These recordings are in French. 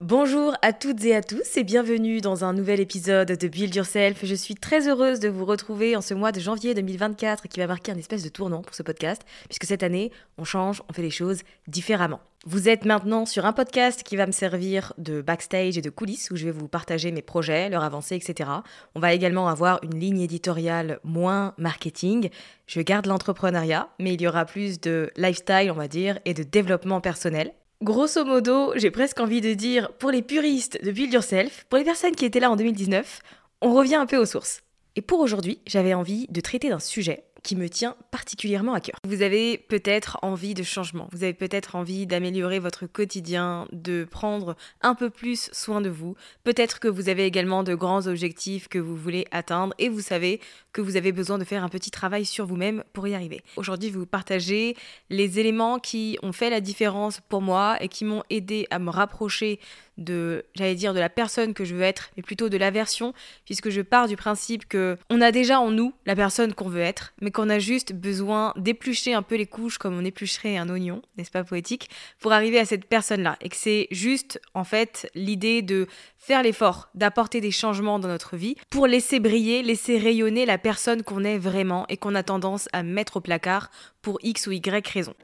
Bonjour à toutes et à tous et bienvenue dans un nouvel épisode de Build Yourself. Je suis très heureuse de vous retrouver en ce mois de janvier 2024 qui va marquer un espèce de tournant pour ce podcast puisque cette année, on change, on fait les choses différemment. Vous êtes maintenant sur un podcast qui va me servir de backstage et de coulisses où je vais vous partager mes projets, leurs avancées, etc. On va également avoir une ligne éditoriale moins marketing. Je garde l'entrepreneuriat, mais il y aura plus de lifestyle, on va dire, et de développement personnel. Grosso modo, j'ai presque envie de dire, pour les puristes de Build Yourself, pour les personnes qui étaient là en 2019, on revient un peu aux sources. Et pour aujourd'hui, j'avais envie de traiter d'un sujet qui me tient particulièrement à cœur. Vous avez peut-être envie de changement, vous avez peut-être envie d'améliorer votre quotidien, de prendre un peu plus soin de vous, peut-être que vous avez également de grands objectifs que vous voulez atteindre et vous savez que vous avez besoin de faire un petit travail sur vous-même pour y arriver. Aujourd'hui, vous partager les éléments qui ont fait la différence pour moi et qui m'ont aidé à me rapprocher de, j'allais dire, de la personne que je veux être, mais plutôt de la version, puisque je pars du principe que on a déjà en nous la personne qu'on veut être, mais qu'on a juste besoin d'éplucher un peu les couches comme on éplucherait un oignon, n'est-ce pas poétique, pour arriver à cette personne-là. Et que c'est juste, en fait, l'idée de faire l'effort d'apporter des changements dans notre vie pour laisser briller, laisser rayonner la personne qu'on est vraiment et qu'on a tendance à mettre au placard pour X ou Y raison.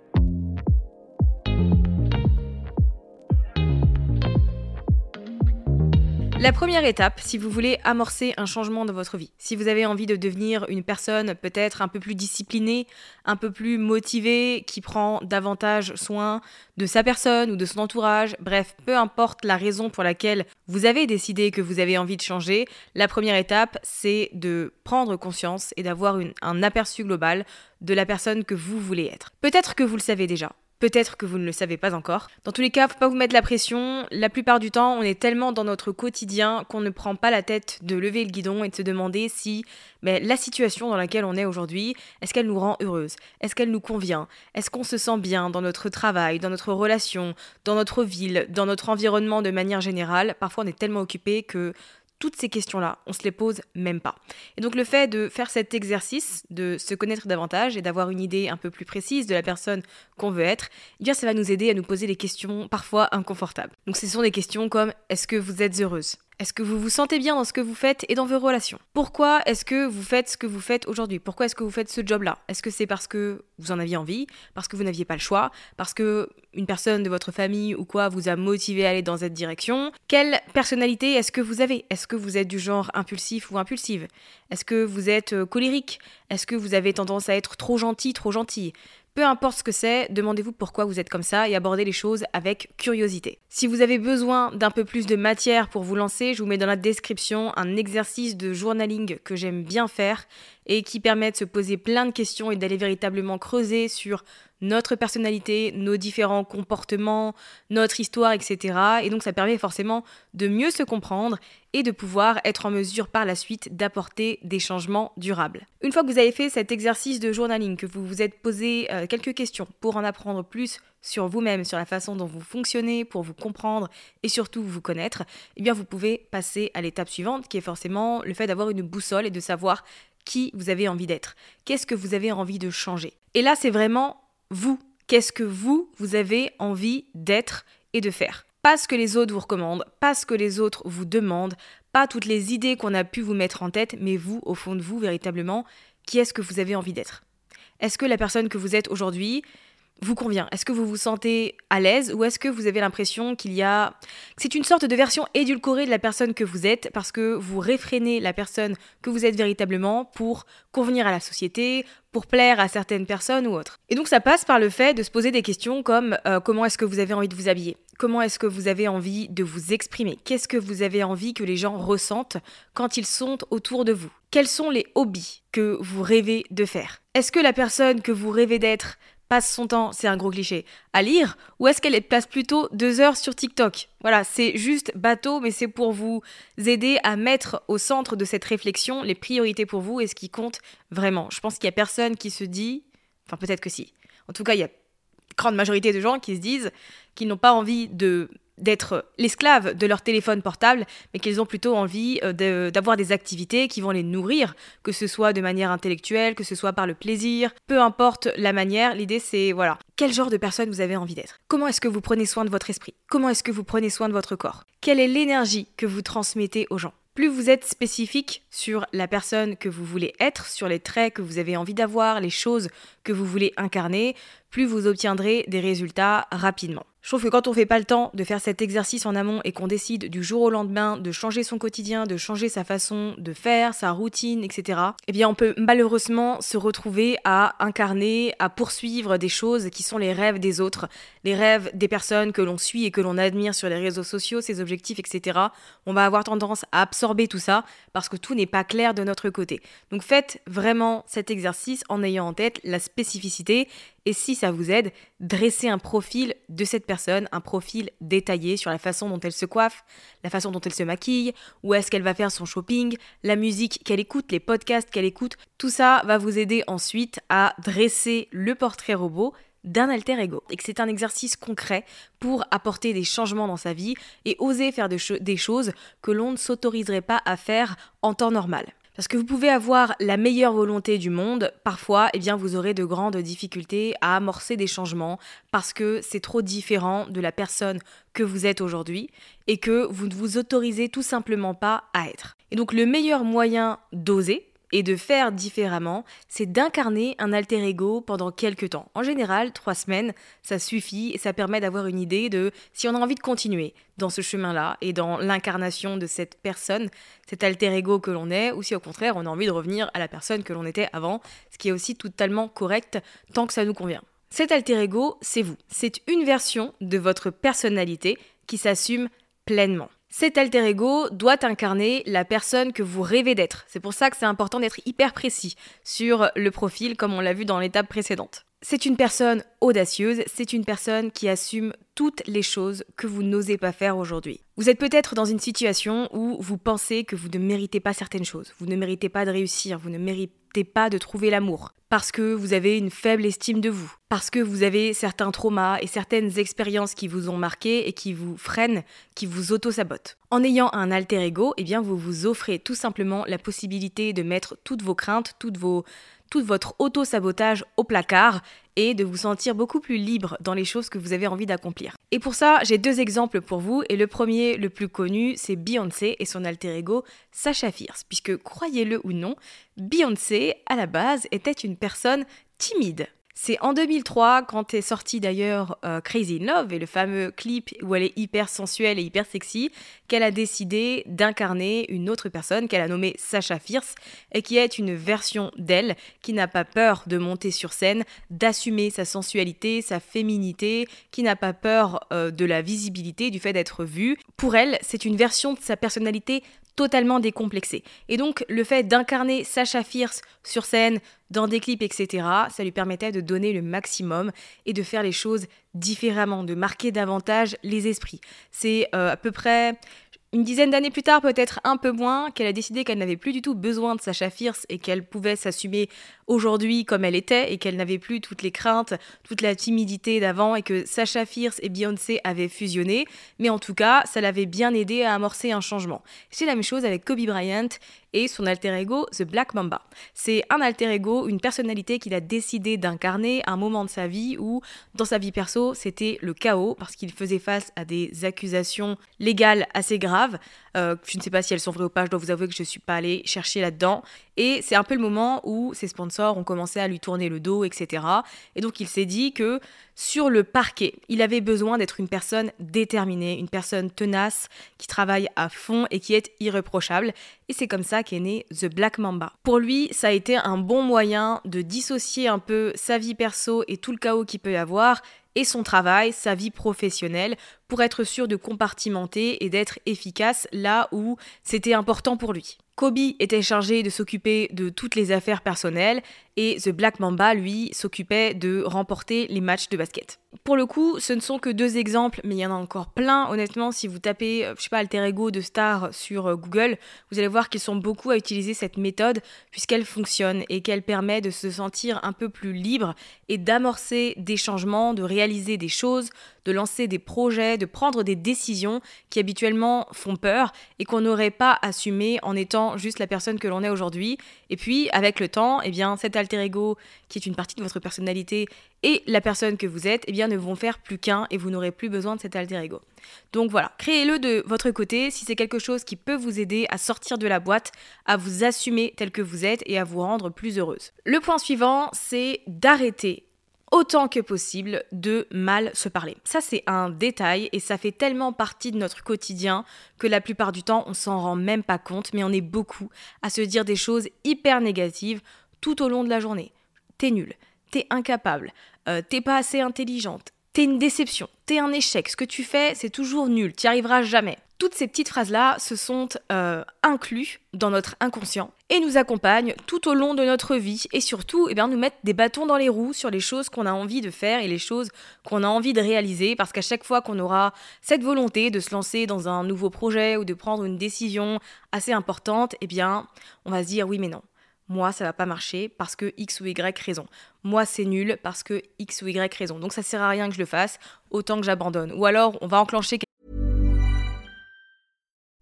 La première étape, si vous voulez amorcer un changement dans votre vie, si vous avez envie de devenir une personne peut-être un peu plus disciplinée, un peu plus motivée, qui prend davantage soin de sa personne ou de son entourage, bref, peu importe la raison pour laquelle vous avez décidé que vous avez envie de changer, la première étape, c'est de prendre conscience et d'avoir un aperçu global de la personne que vous voulez être. Peut-être que vous le savez déjà, Peut-être que vous ne le savez pas encore. Dans tous les cas, faut pas vous mettre la pression. La plupart du temps, on est tellement dans notre quotidien qu'on ne prend pas la tête de lever le guidon et de se demander si mais la situation dans laquelle on est aujourd'hui, est-ce qu'elle nous rend heureuse? Est-ce qu'elle nous convient? Est-ce qu'on se sent bien dans notre travail, dans notre relation, dans notre ville, dans notre environnement de manière générale? Parfois, on est tellement occupé que toutes ces questions-là, on se les pose même pas. Et donc le fait de faire cet exercice, de se connaître davantage et d'avoir une idée un peu plus précise de la personne qu'on veut être, eh bien ça va nous aider à nous poser des questions parfois inconfortables. Donc ce sont des questions comme est-ce que vous êtes heureuse? Est-ce que vous vous sentez bien dans ce que vous faites et dans vos relations Pourquoi est-ce que vous faites ce que vous faites aujourd'hui Pourquoi est-ce que vous faites ce job-là Est-ce que c'est parce que vous en aviez envie Parce que vous n'aviez pas le choix Parce que une personne de votre famille ou quoi vous a motivé à aller dans cette direction Quelle personnalité est-ce que vous avez Est-ce que vous êtes du genre impulsif ou impulsive Est-ce que vous êtes euh, colérique Est-ce que vous avez tendance à être trop gentil, trop gentille peu importe ce que c'est, demandez-vous pourquoi vous êtes comme ça et abordez les choses avec curiosité. Si vous avez besoin d'un peu plus de matière pour vous lancer, je vous mets dans la description un exercice de journaling que j'aime bien faire et qui permet de se poser plein de questions et d'aller véritablement creuser sur notre personnalité, nos différents comportements, notre histoire, etc. Et donc ça permet forcément de mieux se comprendre et de pouvoir être en mesure par la suite d'apporter des changements durables. Une fois que vous avez fait cet exercice de journaling, que vous vous êtes posé euh, quelques questions pour en apprendre plus sur vous-même, sur la façon dont vous fonctionnez, pour vous comprendre et surtout vous connaître, eh bien vous pouvez passer à l'étape suivante qui est forcément le fait d'avoir une boussole et de savoir qui vous avez envie d'être. Qu'est-ce que vous avez envie de changer? Et là, c'est vraiment vous. Qu'est-ce que vous, vous avez envie d'être et de faire Pas ce que les autres vous recommandent, pas ce que les autres vous demandent, pas toutes les idées qu'on a pu vous mettre en tête, mais vous, au fond de vous, véritablement, qui est-ce que vous avez envie d'être? Est-ce que la personne que vous êtes aujourd'hui, vous convient Est-ce que vous vous sentez à l'aise ou est-ce que vous avez l'impression qu'il y a... C'est une sorte de version édulcorée de la personne que vous êtes parce que vous réfrénez la personne que vous êtes véritablement pour convenir à la société, pour plaire à certaines personnes ou autres. Et donc ça passe par le fait de se poser des questions comme euh, comment est-ce que vous avez envie de vous habiller Comment est-ce que vous avez envie de vous exprimer Qu'est-ce que vous avez envie que les gens ressentent quand ils sont autour de vous Quels sont les hobbies que vous rêvez de faire Est-ce que la personne que vous rêvez d'être passe son temps, c'est un gros cliché, à lire ou est-ce qu'elle passe plutôt deux heures sur TikTok? Voilà, c'est juste bateau, mais c'est pour vous aider à mettre au centre de cette réflexion les priorités pour vous et ce qui compte vraiment. Je pense qu'il y a personne qui se dit, enfin peut-être que si. En tout cas, il y a grande majorité de gens qui se disent qu'ils n'ont pas envie de d'être l'esclave de leur téléphone portable, mais qu'ils ont plutôt envie euh, d'avoir des activités qui vont les nourrir, que ce soit de manière intellectuelle, que ce soit par le plaisir, peu importe la manière, l'idée c'est voilà, quel genre de personne vous avez envie d'être? Comment est-ce que vous prenez soin de votre esprit? Comment est-ce que vous prenez soin de votre corps? Quelle est l'énergie que vous transmettez aux gens? Plus vous êtes spécifique sur la personne que vous voulez être, sur les traits que vous avez envie d'avoir, les choses que vous voulez incarner, plus vous obtiendrez des résultats rapidement. Je trouve que quand on fait pas le temps de faire cet exercice en amont et qu'on décide du jour au lendemain de changer son quotidien, de changer sa façon de faire, sa routine, etc., eh bien on peut malheureusement se retrouver à incarner, à poursuivre des choses qui sont les rêves des autres, les rêves des personnes que l'on suit et que l'on admire sur les réseaux sociaux, ses objectifs, etc. On va avoir tendance à absorber tout ça parce que tout n'est pas clair de notre côté. Donc faites vraiment cet exercice en ayant en tête la spécificité et si ça vous aide, dressez un profil de cette personne, un profil détaillé sur la façon dont elle se coiffe, la façon dont elle se maquille, où est-ce qu'elle va faire son shopping, la musique qu'elle écoute, les podcasts qu'elle écoute. Tout ça va vous aider ensuite à dresser le portrait robot d'un alter ego et que c'est un exercice concret pour apporter des changements dans sa vie et oser faire des choses que l'on ne s'autoriserait pas à faire en temps normal. Parce que vous pouvez avoir la meilleure volonté du monde, parfois, eh bien, vous aurez de grandes difficultés à amorcer des changements parce que c'est trop différent de la personne que vous êtes aujourd'hui et que vous ne vous autorisez tout simplement pas à être. Et donc, le meilleur moyen d'oser, et de faire différemment, c'est d'incarner un alter ego pendant quelques temps. En général, trois semaines, ça suffit et ça permet d'avoir une idée de si on a envie de continuer dans ce chemin-là et dans l'incarnation de cette personne, cet alter ego que l'on est, ou si au contraire on a envie de revenir à la personne que l'on était avant, ce qui est aussi totalement correct tant que ça nous convient. Cet alter ego, c'est vous. C'est une version de votre personnalité qui s'assume pleinement. Cet alter ego doit incarner la personne que vous rêvez d'être. C'est pour ça que c'est important d'être hyper précis sur le profil comme on l'a vu dans l'étape précédente. C'est une personne audacieuse, c'est une personne qui assume toutes les choses que vous n'osez pas faire aujourd'hui. Vous êtes peut-être dans une situation où vous pensez que vous ne méritez pas certaines choses, vous ne méritez pas de réussir, vous ne méritez pas de trouver l'amour, parce que vous avez une faible estime de vous, parce que vous avez certains traumas et certaines expériences qui vous ont marqué et qui vous freinent, qui vous auto-sabotent. En ayant un alter ego, eh bien vous vous offrez tout simplement la possibilité de mettre toutes vos craintes, toutes vos tout votre auto-sabotage au placard et de vous sentir beaucoup plus libre dans les choses que vous avez envie d'accomplir. Et pour ça, j'ai deux exemples pour vous, et le premier, le plus connu, c'est Beyoncé et son alter ego Sacha Fierce, puisque croyez-le ou non, Beyoncé, à la base, était une personne timide. C'est en 2003, quand est sorti d'ailleurs euh, Crazy in Love et le fameux clip où elle est hyper sensuelle et hyper sexy, qu'elle a décidé d'incarner une autre personne qu'elle a nommée Sacha Fierce et qui est une version d'elle qui n'a pas peur de monter sur scène, d'assumer sa sensualité, sa féminité, qui n'a pas peur euh, de la visibilité, du fait d'être vue. Pour elle, c'est une version de sa personnalité totalement décomplexé. Et donc le fait d'incarner Sacha Fierce sur scène, dans des clips, etc., ça lui permettait de donner le maximum et de faire les choses différemment, de marquer davantage les esprits. C'est euh, à peu près une dizaine d'années plus tard, peut-être un peu moins, qu'elle a décidé qu'elle n'avait plus du tout besoin de Sacha Fierce et qu'elle pouvait s'assumer aujourd'hui comme elle était et qu'elle n'avait plus toutes les craintes, toute la timidité d'avant et que Sacha Fierce et Beyoncé avaient fusionné. Mais en tout cas, ça l'avait bien aidé à amorcer un changement. C'est la même chose avec Kobe Bryant et son alter ego The Black Mamba. C'est un alter ego, une personnalité qu'il a décidé d'incarner à un moment de sa vie où, dans sa vie perso, c'était le chaos parce qu'il faisait face à des accusations légales assez graves. Euh, je ne sais pas si elles sont vraies ou pas, je dois vous avouer que je ne suis pas allée chercher là-dedans. Et c'est un peu le moment où ses sponsors ont commencé à lui tourner le dos, etc. Et donc il s'est dit que sur le parquet, il avait besoin d'être une personne déterminée, une personne tenace, qui travaille à fond et qui est irréprochable. Et c'est comme ça qu'est né The Black Mamba. Pour lui, ça a été un bon moyen de dissocier un peu sa vie perso et tout le chaos qu'il peut y avoir et son travail, sa vie professionnelle, pour être sûr de compartimenter et d'être efficace là où c'était important pour lui. Kobe était chargé de s'occuper de toutes les affaires personnelles et The Black Mamba, lui, s'occupait de remporter les matchs de basket. Pour le coup, ce ne sont que deux exemples, mais il y en a encore plein. Honnêtement, si vous tapez, euh, je sais pas, alter ego de star sur euh, Google, vous allez voir qu'ils sont beaucoup à utiliser cette méthode puisqu'elle fonctionne et qu'elle permet de se sentir un peu plus libre et d'amorcer des changements, de réaliser des choses, de lancer des projets, de prendre des décisions qui habituellement font peur et qu'on n'aurait pas assumé en étant juste la personne que l'on est aujourd'hui. Et puis, avec le temps, eh bien, cet alter qui est une partie de votre personnalité, et la personne que vous êtes, eh bien, ne vont faire plus qu'un et vous n'aurez plus besoin de cet alter ego. Donc voilà, créez-le de votre côté si c'est quelque chose qui peut vous aider à sortir de la boîte, à vous assumer tel que vous êtes et à vous rendre plus heureuse. Le point suivant, c'est d'arrêter autant que possible de mal se parler. Ça c'est un détail et ça fait tellement partie de notre quotidien que la plupart du temps on s'en rend même pas compte mais on est beaucoup à se dire des choses hyper négatives tout au long de la journée. T'es nul, t'es incapable, euh, t'es pas assez intelligente, t'es une déception, t'es un échec, ce que tu fais c'est toujours nul, t'y arriveras jamais. Toutes ces petites phrases-là se sont euh, incluses dans notre inconscient et nous accompagnent tout au long de notre vie et surtout eh nous mettent des bâtons dans les roues sur les choses qu'on a envie de faire et les choses qu'on a envie de réaliser parce qu'à chaque fois qu'on aura cette volonté de se lancer dans un nouveau projet ou de prendre une décision assez importante, eh bien on va se dire oui mais non. Moi, ça va pas marcher parce que X ou Y raison. Moi, c'est nul parce que X ou Y raison. Donc, ça sert à rien que je le fasse, autant que j'abandonne. Ou alors, on va enclencher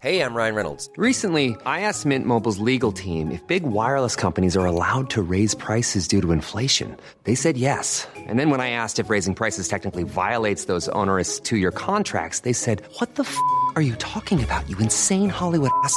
Hey, I'm Ryan Reynolds. Recently, I asked Mint Mobile's legal team if big wireless companies are allowed to raise prices due to inflation. They said yes. And then when I asked if raising prices technically violates those onerous two year contracts, they said, What the f are you talking about, you insane Hollywood ass?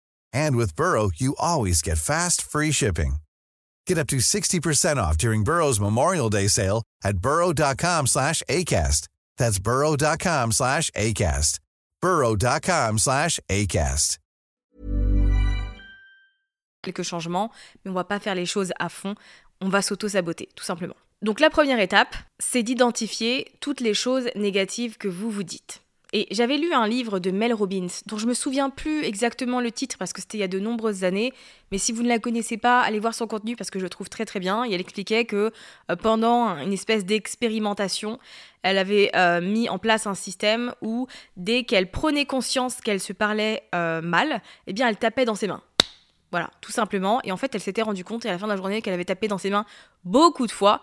And with Burrow, you always get fast, free shipping. Get up to 60% off during Burrow's Memorial Day sale at burrow.com slash ACAST. That's burrow.com slash ACAST. burrow.com slash ACAST. Quelques changements, mais on va pas faire les choses à fond. On va s'auto-saboter, tout simplement. Donc la première étape, c'est d'identifier toutes les choses négatives que vous vous dites. Et j'avais lu un livre de Mel Robbins, dont je me souviens plus exactement le titre parce que c'était il y a de nombreuses années. Mais si vous ne la connaissez pas, allez voir son contenu parce que je le trouve très très bien. Et elle expliquait que euh, pendant une espèce d'expérimentation, elle avait euh, mis en place un système où dès qu'elle prenait conscience qu'elle se parlait euh, mal, eh bien elle tapait dans ses mains. Voilà, tout simplement. Et en fait, elle s'était rendue compte à la fin de la journée qu'elle avait tapé dans ses mains beaucoup de fois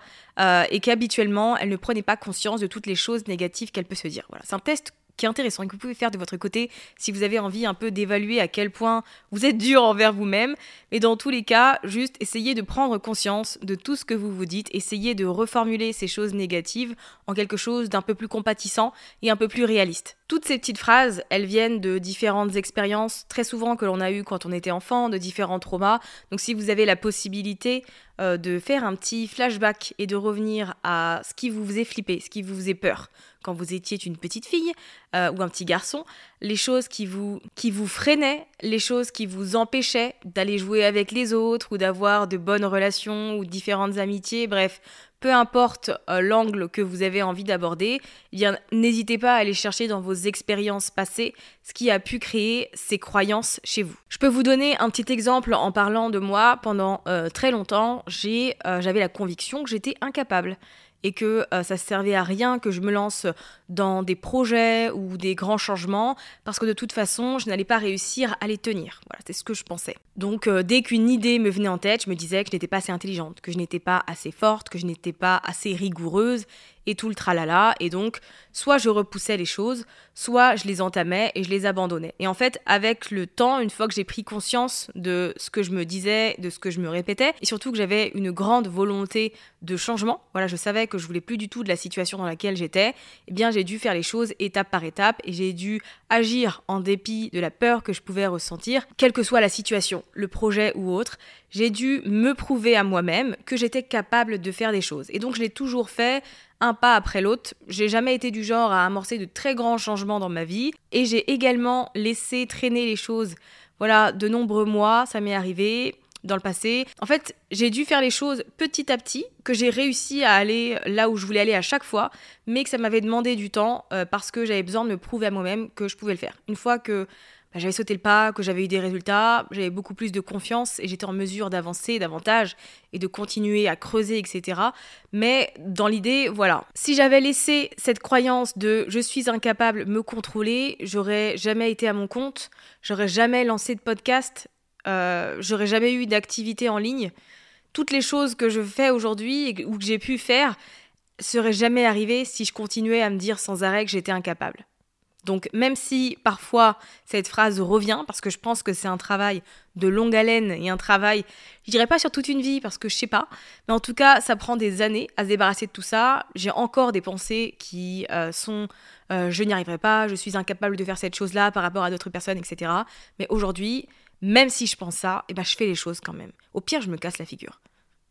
et qu'habituellement, elle ne prenait pas conscience de toutes les choses négatives qu'elle peut se dire. Voilà, c'est un test qui est intéressant et que vous pouvez faire de votre côté si vous avez envie un peu d'évaluer à quel point vous êtes dur envers vous-même. Mais dans tous les cas, juste essayez de prendre conscience de tout ce que vous vous dites, essayez de reformuler ces choses négatives en quelque chose d'un peu plus compatissant et un peu plus réaliste. Toutes ces petites phrases, elles viennent de différentes expériences, très souvent que l'on a eues quand on était enfant, de différents traumas. Donc si vous avez la possibilité euh, de faire un petit flashback et de revenir à ce qui vous faisait flipper, ce qui vous faisait peur quand vous étiez une petite fille euh, ou un petit garçon, les choses qui vous, qui vous freinaient, les choses qui vous empêchaient d'aller jouer avec les autres ou d'avoir de bonnes relations ou différentes amitiés, bref, peu importe euh, l'angle que vous avez envie d'aborder, eh bien n'hésitez pas à aller chercher dans vos expériences passées ce qui a pu créer ces croyances chez vous. Je peux vous donner un petit exemple en parlant de moi. Pendant euh, très longtemps, j'avais la conviction que j'étais incapable et que euh, ça servait à rien que je me lance dans des projets ou des grands changements parce que de toute façon, je n'allais pas réussir à les tenir. Voilà, c'est ce que je pensais. Donc euh, dès qu'une idée me venait en tête, je me disais que je n'étais pas assez intelligente, que je n'étais pas assez forte, que je n'étais pas assez rigoureuse et tout le tralala. Et donc, soit je repoussais les choses, soit je les entamais et je les abandonnais. Et en fait, avec le temps, une fois que j'ai pris conscience de ce que je me disais, de ce que je me répétais, et surtout que j'avais une grande volonté de changement, voilà, je savais que je voulais plus du tout de la situation dans laquelle j'étais, eh bien j'ai dû faire les choses étape par étape et j'ai dû agir en dépit de la peur que je pouvais ressentir, quelle que soit la situation, le projet ou autre. J'ai dû me prouver à moi-même que j'étais capable de faire des choses. Et donc je l'ai toujours fait un pas après l'autre. J'ai jamais été du genre à amorcer de très grands changements dans ma vie et j'ai également laissé traîner les choses. Voilà, de nombreux mois, ça m'est arrivé dans le passé. En fait, j'ai dû faire les choses petit à petit, que j'ai réussi à aller là où je voulais aller à chaque fois, mais que ça m'avait demandé du temps euh, parce que j'avais besoin de me prouver à moi-même que je pouvais le faire. Une fois que bah, j'avais sauté le pas, que j'avais eu des résultats, j'avais beaucoup plus de confiance et j'étais en mesure d'avancer davantage et de continuer à creuser, etc. Mais dans l'idée, voilà. Si j'avais laissé cette croyance de je suis incapable me contrôler, j'aurais jamais été à mon compte, j'aurais jamais lancé de podcast, euh, j'aurais jamais eu d'activité en ligne. Toutes les choses que je fais aujourd'hui ou que j'ai pu faire seraient jamais arrivées si je continuais à me dire sans arrêt que j'étais incapable. Donc même si parfois cette phrase revient, parce que je pense que c'est un travail de longue haleine et un travail, je dirais pas sur toute une vie, parce que je sais pas, mais en tout cas ça prend des années à se débarrasser de tout ça. J'ai encore des pensées qui euh, sont euh, je n'y arriverai pas, je suis incapable de faire cette chose-là par rapport à d'autres personnes, etc. Mais aujourd'hui, même si je pense ça, eh ben, je fais les choses quand même. Au pire, je me casse la figure.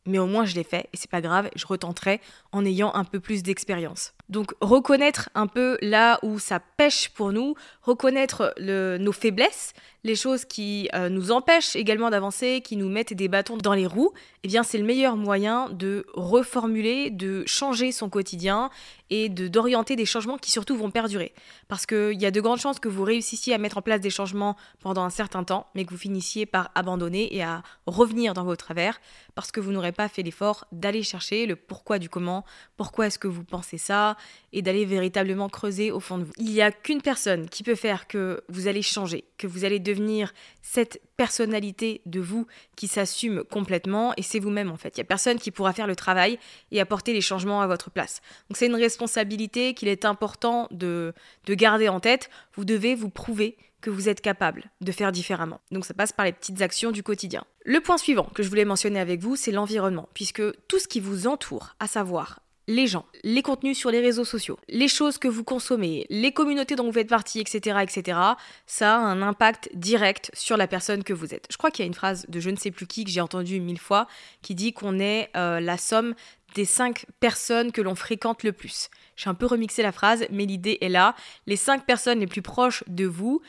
Mais au moins je l'ai fait et c'est pas grave, je retenterai en ayant un peu plus d'expérience. Donc reconnaître un peu là où ça pêche pour nous, reconnaître nos faiblesses, les choses qui euh, nous empêchent également d'avancer, qui nous mettent des bâtons dans les roues, eh bien c'est le meilleur moyen de reformuler, de changer son quotidien et de d'orienter des changements qui surtout vont perdurer. Parce qu'il y a de grandes chances que vous réussissiez à mettre en place des changements pendant un certain temps, mais que vous finissiez par abandonner et à revenir dans vos travers parce que vous n'aurez pas fait l'effort d'aller chercher le pourquoi du comment, pourquoi est-ce que vous pensez ça, et d'aller véritablement creuser au fond de vous. Il n'y a qu'une personne qui peut faire que vous allez changer, que vous allez devenir cette personnalité de vous qui s'assume complètement, et c'est vous-même en fait. Il n'y a personne qui pourra faire le travail et apporter les changements à votre place. Donc c'est une responsabilité qu'il est important de, de garder en tête. Vous devez vous prouver que vous êtes capable de faire différemment. Donc ça passe par les petites actions du quotidien. Le point suivant que je voulais mentionner avec vous, c'est l'environnement, puisque tout ce qui vous entoure, à savoir les gens, les contenus sur les réseaux sociaux, les choses que vous consommez, les communautés dont vous faites partie, etc., etc., ça a un impact direct sur la personne que vous êtes. Je crois qu'il y a une phrase de je ne sais plus qui que j'ai entendue mille fois qui dit qu'on est euh, la somme des cinq personnes que l'on fréquente le plus. J'ai un peu remixé la phrase, mais l'idée est là. Les cinq personnes les plus proches de vous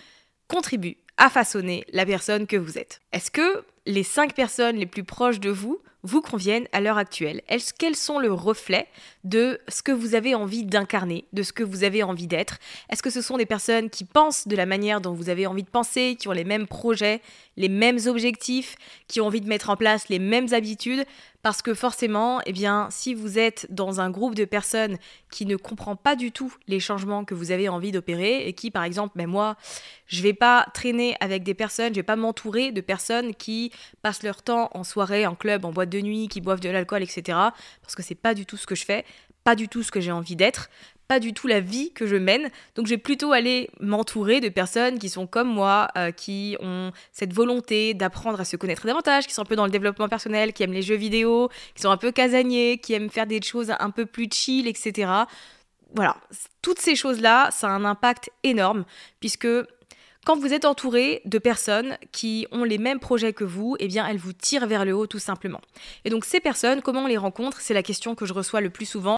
contribuent à façonner la personne que vous êtes. Est-ce que les cinq personnes les plus proches de vous vous conviennent à l'heure actuelle? Est-ce qu'elles sont le reflet de ce que vous avez envie d'incarner, de ce que vous avez envie d'être? Est-ce que ce sont des personnes qui pensent de la manière dont vous avez envie de penser, qui ont les mêmes projets, les mêmes objectifs, qui ont envie de mettre en place les mêmes habitudes? Parce que forcément, eh si vous êtes dans un groupe de personnes qui ne comprend pas du tout les changements que vous avez envie d'opérer et qui, par exemple, ben moi, je vais pas traîner avec des personnes, je vais pas m'entourer de personnes qui passent leur temps en soirée, en club, en boîte de nuit, qui boivent de l'alcool, etc. Parce que c'est pas du tout ce que je fais, pas du tout ce que j'ai envie d'être, pas du tout la vie que je mène. Donc je vais plutôt aller m'entourer de personnes qui sont comme moi, euh, qui ont cette volonté d'apprendre à se connaître davantage, qui sont un peu dans le développement personnel, qui aiment les jeux vidéo, qui sont un peu casaniers, qui aiment faire des choses un peu plus chill, etc. Voilà, toutes ces choses-là, ça a un impact énorme, puisque quand vous êtes entouré de personnes qui ont les mêmes projets que vous, eh bien elles vous tirent vers le haut tout simplement. Et donc ces personnes, comment on les rencontre? C'est la question que je reçois le plus souvent.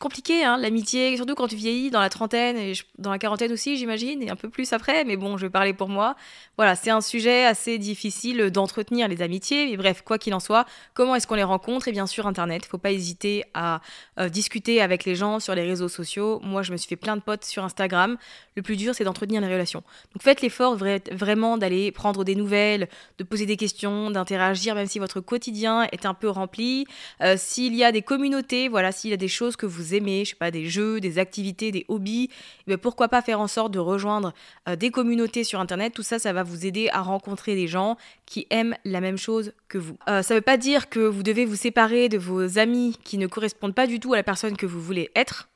Compliqué, hein, l'amitié, surtout quand tu vieillis dans la trentaine et dans la quarantaine aussi, j'imagine, et un peu plus après, mais bon, je vais parler pour moi. Voilà, c'est un sujet assez difficile d'entretenir les amitiés, mais bref, quoi qu'il en soit, comment est-ce qu'on les rencontre? Et bien sûr, Internet, faut pas hésiter à euh, discuter avec les gens sur les réseaux sociaux. Moi, je me suis fait plein de potes sur Instagram. Le plus dur, c'est d'entretenir les relations. Donc faites l'effort vraiment d'aller prendre des nouvelles, de poser des questions, d'interagir, même si votre quotidien est un peu rempli. Euh, s'il y a des communautés, voilà, s'il y a des choses que vous aimez, je sais pas, des jeux, des activités, des hobbies, eh pourquoi pas faire en sorte de rejoindre euh, des communautés sur Internet. Tout ça, ça va vous aider à rencontrer des gens qui aiment la même chose que vous. Euh, ça ne veut pas dire que vous devez vous séparer de vos amis qui ne correspondent pas du tout à la personne que vous voulez être.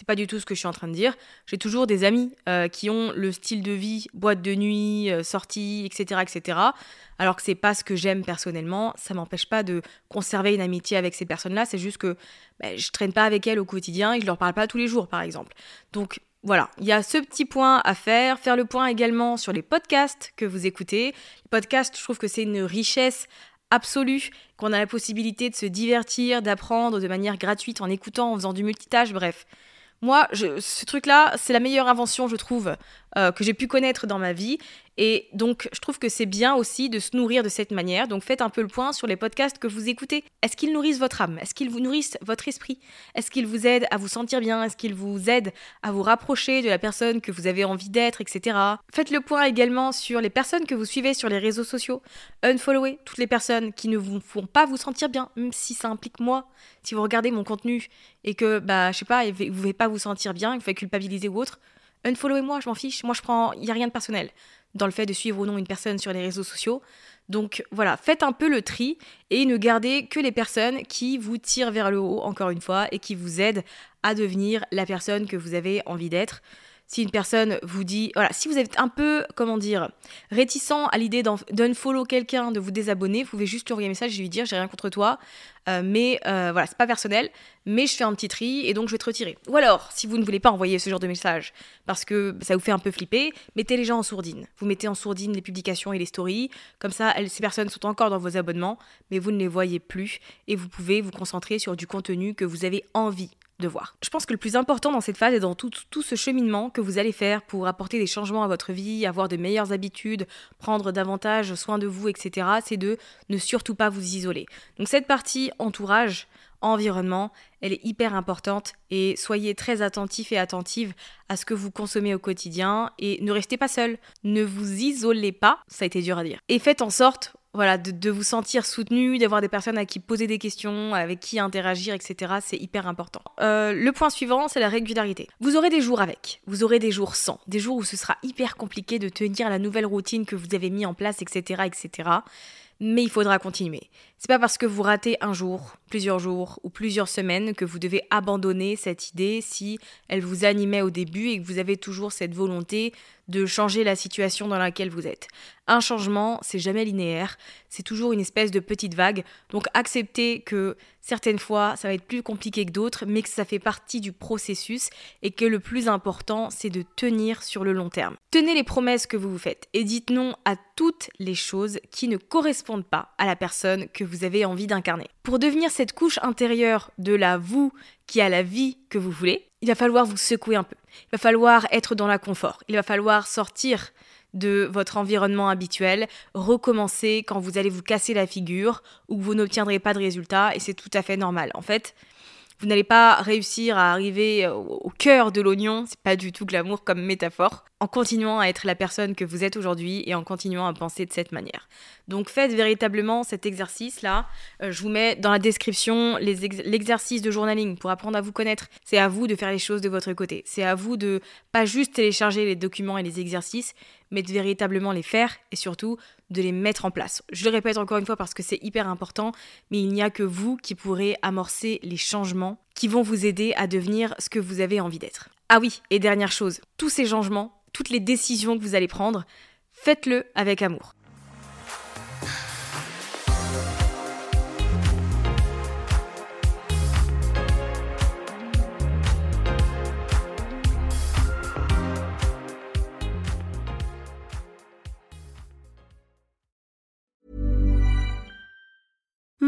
C'est pas du tout ce que je suis en train de dire. J'ai toujours des amis euh, qui ont le style de vie, boîte de nuit, euh, sortie, etc., etc. Alors que c'est pas ce que j'aime personnellement. Ça m'empêche pas de conserver une amitié avec ces personnes-là. C'est juste que ben, je traîne pas avec elles au quotidien et je leur parle pas tous les jours, par exemple. Donc voilà, il y a ce petit point à faire. Faire le point également sur les podcasts que vous écoutez. Les podcasts, je trouve que c'est une richesse absolue, qu'on a la possibilité de se divertir, d'apprendre de manière gratuite en écoutant, en faisant du multitâche, bref. Moi, ce truc-là, c'est la meilleure invention, je trouve, euh, que j'ai pu connaître dans ma vie. Et donc, je trouve que c'est bien aussi de se nourrir de cette manière. Donc, faites un peu le point sur les podcasts que vous écoutez. Est-ce qu'ils nourrissent votre âme? Est-ce qu'ils vous nourrissent votre esprit? Est-ce qu'ils vous aident à vous sentir bien? Est-ce qu'ils vous aident à vous rapprocher de la personne que vous avez envie d'être, etc. Faites le point également sur les personnes que vous suivez sur les réseaux sociaux. Unfollowez toutes les personnes qui ne vous font pas vous sentir bien, même si ça implique moi. Si vous regardez mon contenu et que, bah, je sais pas, vous ne pouvez pas vous sentir bien, vous faites culpabiliser ou autre, unfollowez-moi, je m'en fiche. Moi, je prends, il n'y a rien de personnel dans le fait de suivre ou non une personne sur les réseaux sociaux. Donc voilà, faites un peu le tri et ne gardez que les personnes qui vous tirent vers le haut, encore une fois, et qui vous aident à devenir la personne que vous avez envie d'être si une personne vous dit, voilà, si vous êtes un peu, comment dire, réticent à l'idée d'unfollow quelqu'un, de vous désabonner, vous pouvez juste lui envoyer un message et lui dire, j'ai rien contre toi, euh, mais euh, voilà, c'est pas personnel, mais je fais un petit tri et donc je vais te retirer. Ou alors, si vous ne voulez pas envoyer ce genre de message parce que ça vous fait un peu flipper, mettez les gens en sourdine. Vous mettez en sourdine les publications et les stories, comme ça, ces personnes sont encore dans vos abonnements, mais vous ne les voyez plus et vous pouvez vous concentrer sur du contenu que vous avez envie Je pense que le plus important dans cette phase et dans tout, tout, ce cheminement que vous allez faire pour apporter des changements à votre vie, avoir de meilleures habitudes, prendre davantage soin de vous, etc., c'est de ne surtout pas vous isoler. Donc cette partie entourage, environnement, elle est hyper importante et soyez très attentifs et attentives à ce que vous consommez au quotidien et ne restez pas seul. Ne vous isolez pas, ça a été dur à dire. Et faites en sorte voilà, de, vous sentir soutenu, d'avoir des personnes à qui poser des questions, avec qui interagir, etc. C'est hyper important. Euh, le point suivant, c'est la régularité. Vous aurez des jours avec, vous aurez des jours sans, des jours où ce sera hyper compliqué de tenir la nouvelle routine que vous avez mis en place, etc., etc. Mais il faudra continuer. C'est pas parce que vous ratez un jour, plusieurs jours ou plusieurs semaines que vous devez abandonner cette idée si elle vous animait au début et que vous avez toujours cette volonté de changer la situation dans laquelle vous êtes. Un changement, c'est jamais linéaire, c'est toujours une espèce de petite vague. Donc acceptez que certaines fois ça va être plus compliqué que d'autres, mais que ça fait partie du processus et que le plus important, c'est de tenir sur le long terme. Tenez les promesses que vous vous faites et dites non à toutes les choses qui ne correspondent pas à la personne que vous avez envie d'incarner. Pour devenir cette couche intérieure de la vous qui a la vie que vous voulez, il va falloir vous secouer un peu. Il va falloir être dans la confort. Il va falloir sortir de votre environnement habituel, recommencer quand vous allez vous casser la figure ou que vous n'obtiendrez pas de résultats et c'est tout à fait normal. En fait, vous n'allez pas réussir à arriver au cœur de l'oignon, c'est pas du tout glamour comme métaphore, en continuant à être la personne que vous êtes aujourd'hui et en continuant à penser de cette manière. Donc faites véritablement cet exercice-là. Euh, je vous mets dans la description l'exercice de journaling pour apprendre à vous connaître. C'est à vous de faire les choses de votre côté. C'est à vous de pas juste télécharger les documents et les exercices, mais de véritablement les faire et surtout de les mettre en place. Je le répète encore une fois parce que c'est hyper important, mais il n'y a que vous qui pourrez amorcer les changements qui vont vous aider à devenir ce que vous avez envie d'être. Ah oui, et dernière chose, tous ces changements, toutes les décisions que vous allez prendre, faites-le avec amour.